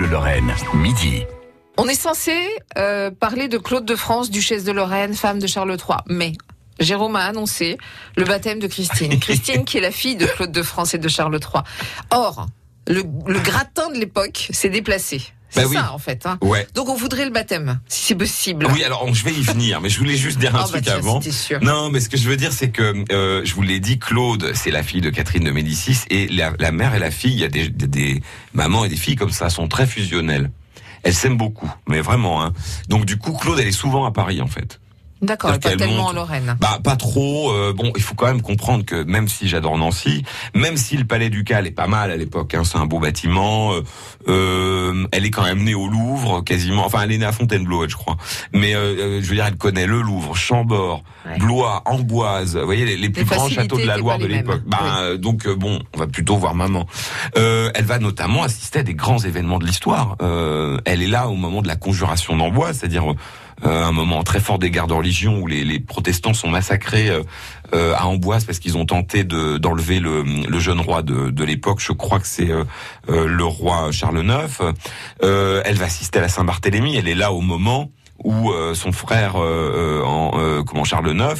Bleu Lorraine, midi. On est censé euh, parler de Claude de France, duchesse de Lorraine, femme de Charles III, mais Jérôme a annoncé le baptême de Christine. Christine qui est la fille de Claude de France et de Charles III. Or, le, le gratin de l'époque s'est déplacé. C'est Bah oui. ça en fait. Hein. Ouais. Donc on voudrait le baptême, si c'est possible. Oui, alors je vais y venir, mais je voulais juste dire un bah, truc tiens, avant. sûr. Non, mais ce que je veux dire, c'est que euh, je vous l'ai dit, Claude, c'est la fille de Catherine de Médicis, et la, la mère et la fille, il y a des, des, des mamans et des filles comme ça, sont très fusionnelles. Elles s'aiment beaucoup, mais vraiment. Hein. Donc du coup, Claude, elle est souvent à Paris, en fait. D'accord, pas tellement monte. en Lorraine. Bah pas trop. euh, bon, il faut quand même comprendre que même si j'adore Nancy, même si le Palais Ducal est pas mal à l'époque, hein, c'est un beau bâtiment. euh, euh, elle est quand même née au Louvre, quasiment. Enfin, elle est née à Fontainebleau, je crois. Mais euh, euh, je veux dire, elle connaît le Louvre, Chambord, Ouais. Blois, Amboise. Vous voyez les, les plus grands châteaux de la Loire de l'époque. Bah Oui. euh, donc euh, bon, on va plutôt voir maman. Euh, elle va notamment assister à des grands événements de l'histoire. Euh, elle est là au moment de la conjuration d'Amboise, c'est-à-dire un moment très fort des guerres de religion où les, les protestants sont massacrés euh, euh, à Amboise parce qu'ils ont tenté de d'enlever le, le jeune roi de, de l'époque. Je crois que c'est euh, euh, le roi Charles IX. Euh, elle va assister à la Saint-Barthélemy. Elle est là au moment où euh, son frère, euh, euh, en, euh, comment Charles IX,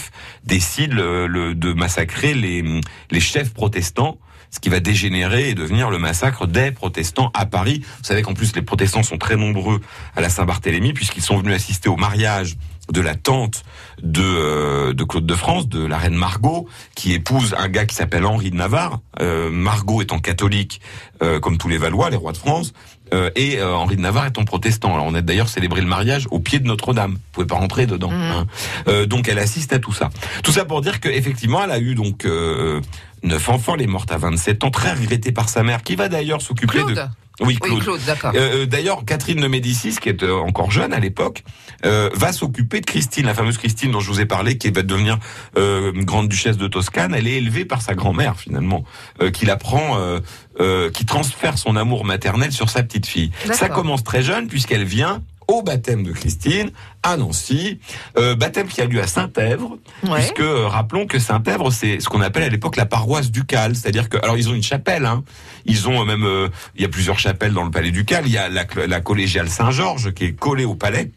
décide le- le- de massacrer les, les chefs protestants ce qui va dégénérer et devenir le massacre des protestants à Paris. Vous savez qu'en plus les protestants sont très nombreux à la Saint-Barthélemy puisqu'ils sont venus assister au mariage de la tante de, euh, de Claude de France, de la reine Margot, qui épouse un gars qui s'appelle Henri de Navarre. Euh, Margot étant catholique, euh, comme tous les Valois, les rois de France, euh, et euh, Henri de Navarre étant protestant. Alors on a d'ailleurs célébré le mariage au pied de Notre-Dame. Vous pouvez pas rentrer dedans. Mhm. hein. Euh, donc elle assiste à tout ça. Tout ça pour dire qu'effectivement, elle a eu donc euh, neuf enfants. Elle est morte à 27 ans, très regrettée par sa mère, qui va d'ailleurs s'occuper de... Claude Oui, Oui, Claude. D'accord. Euh, euh, D'ailleurs, Catherine de Médicis, qui est euh, encore jeune à l'époque, euh, va s'occuper de Christine, la fameuse Christine dont je vous ai parlé, qui va devenir euh, grande duchesse de Toscane. Elle est élevée par sa grand-mère finalement, euh, qui la prend, euh, euh, qui transfère son amour maternel sur sa petite fille. Ça commence très jeune puisqu'elle vient au baptême de Christine à Nancy, euh, baptême qui a lieu à Saint-Èvre, Ouais. puisque euh, rappelons que Saint-Èvre c'est ce qu'on appelle à l'époque la paroisse ducale, c'est-à-dire que alors ils ont une chapelle, hein, ils ont euh, même euh, il y a plusieurs chapelles dans le palais ducal, il y a la, la collégiale Saint-Georges qui est collée au palais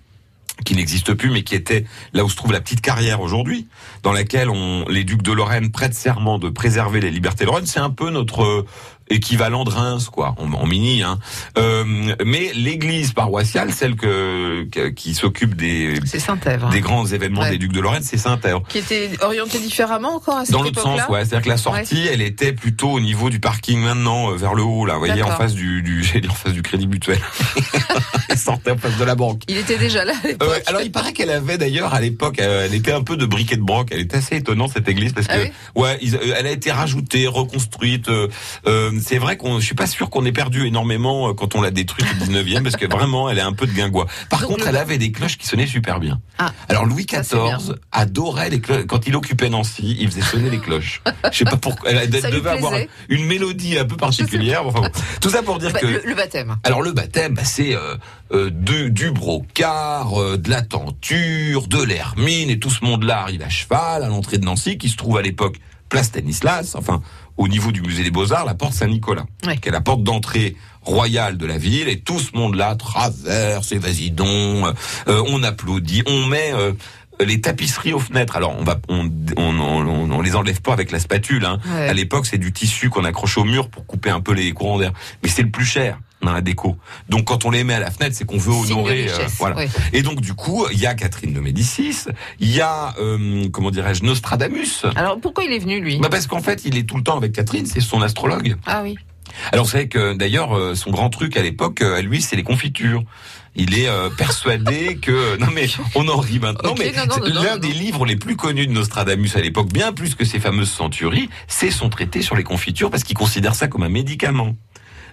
qui n'existe plus, mais qui était là où se trouve la petite carrière aujourd'hui, dans laquelle on, les ducs de Lorraine prêtent serment de préserver les libertés de Lorraine. C'est un peu notre équivalent de Reims, quoi, en, en mini. Hein. Euh, mais l'église paroissiale, celle que, que- qui s'occupe des, C'est Saint-Èvre. des grands événements Ouais. des ducs de Lorraine, c'est Saint-Èvre. Qui était orienté différemment encore à cette Dans l'autre sens, ouais. C'est-à-dire que la sortie, elle était plutôt au niveau du parking maintenant, euh, vers le haut, là. Vous voyez, en face du, du, dire en face du crédit mutuel. Elle sortait en face de la banque. Il était déjà là à. Euh, alors il paraît qu'elle avait d'ailleurs à l'époque, euh, elle était un peu de briquet de broc. Elle était assez étonnante cette église parce que Ah oui ouais, euh, elle a été rajoutée, reconstruite. euh, c'est vrai qu'on, je suis pas sûr qu'on ait perdu énormément euh, quand on l'a détruite au 19e parce que vraiment elle est un peu de guingois. Par Donc, contre, le- elle avait des cloches qui sonnaient super bien. Ah. Alors Louis. XIV adorait les cloches. Quand il occupait Nancy, il faisait sonner les cloches. Je sais pas pourquoi. Elle devait avoir une mélodie un peu particulière. Enfin, bon. Tout ça pour dire Bah, que le, le baptême. alors le baptême, bah, c'est euh, euh, du, du brocart, euh, de la tenture, de l'hermine, et tout ce monde-là arrive à cheval à l'entrée de Nancy, qui se trouve à l'époque place Stanislas, enfin au niveau du musée des Beaux-Arts, la porte Saint-Nicolas, Ouais. qui est la porte d'entrée royale de la ville, et tout ce monde-là traverse, et vas-y donc, euh, on applaudit, on met... euh, les tapisseries aux fenêtres. Alors on va, on, on, on, on les enlève pas avec la spatule. Hein. Ouais. À l'époque, c'est du tissu qu'on accroche au mur pour couper un peu les courants d'air. Mais c'est le plus cher dans la déco. Donc quand on les met à la fenêtre, c'est qu'on veut honorer. euh, voilà. Et donc du coup, il y a Catherine de Médicis, il y a euh, comment dirais-je Nostradamus. Alors pourquoi il est venu lui? Bah parce qu'en fait, il est tout le temps avec Catherine, c'est son astrologue. Ah oui. Alors vous savez que d'ailleurs euh, son grand truc à l'époque, euh, à lui, c'est les confitures. Il est euh, persuadé que non mais on en rit maintenant, mais non, c'est l'un des non. livres les plus connus de Nostradamus à l'époque, bien plus que ses fameuses centuries, c'est son traité sur les confitures parce qu'il considère ça comme un médicament.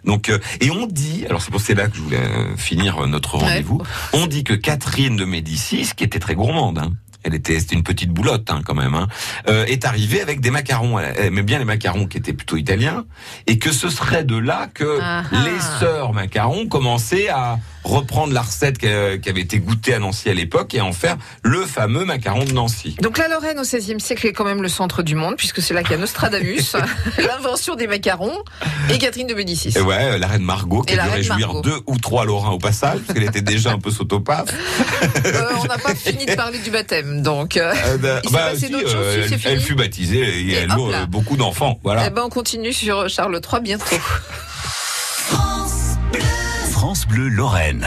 Donc euh, et on dit, alors c'est pour c'est là que je voulais euh, finir notre Ouais. rendez-vous. On dit que Catherine de Médicis, qui était très gourmande, hein, elle était, c'était une petite boulotte hein, quand même, hein, euh, est arrivée avec des macarons. Elle aimait bien les macarons qui étaient plutôt italiens, et que ce serait de là que Ah les ah. sœurs macarons commençaient à reprendre la recette qui a- avait été goûtée à Nancy à l'époque et en faire le fameux macaron de Nancy. Donc la Lorraine au XVIe siècle est quand même le centre du monde, puisque c'est là qu'il y a Nostradamus, l'invention des macarons, et Catherine de Médicis. Et ouais, la reine Margot qui Et a dû réjouir Margot. deux ou trois Lorrains au passage, parce qu'elle était déjà un peu sotopaf. Euh, on n'a pas fini de parler du baptême, donc. euh, Euh, bah, Il s'est passé si, d'autres choses, si, elle, fut baptisée et, Et elle là. euh, beaucoup d'enfants. Voilà. eh ben, on continue sur Charles III bientôt. Bleu Lorraine.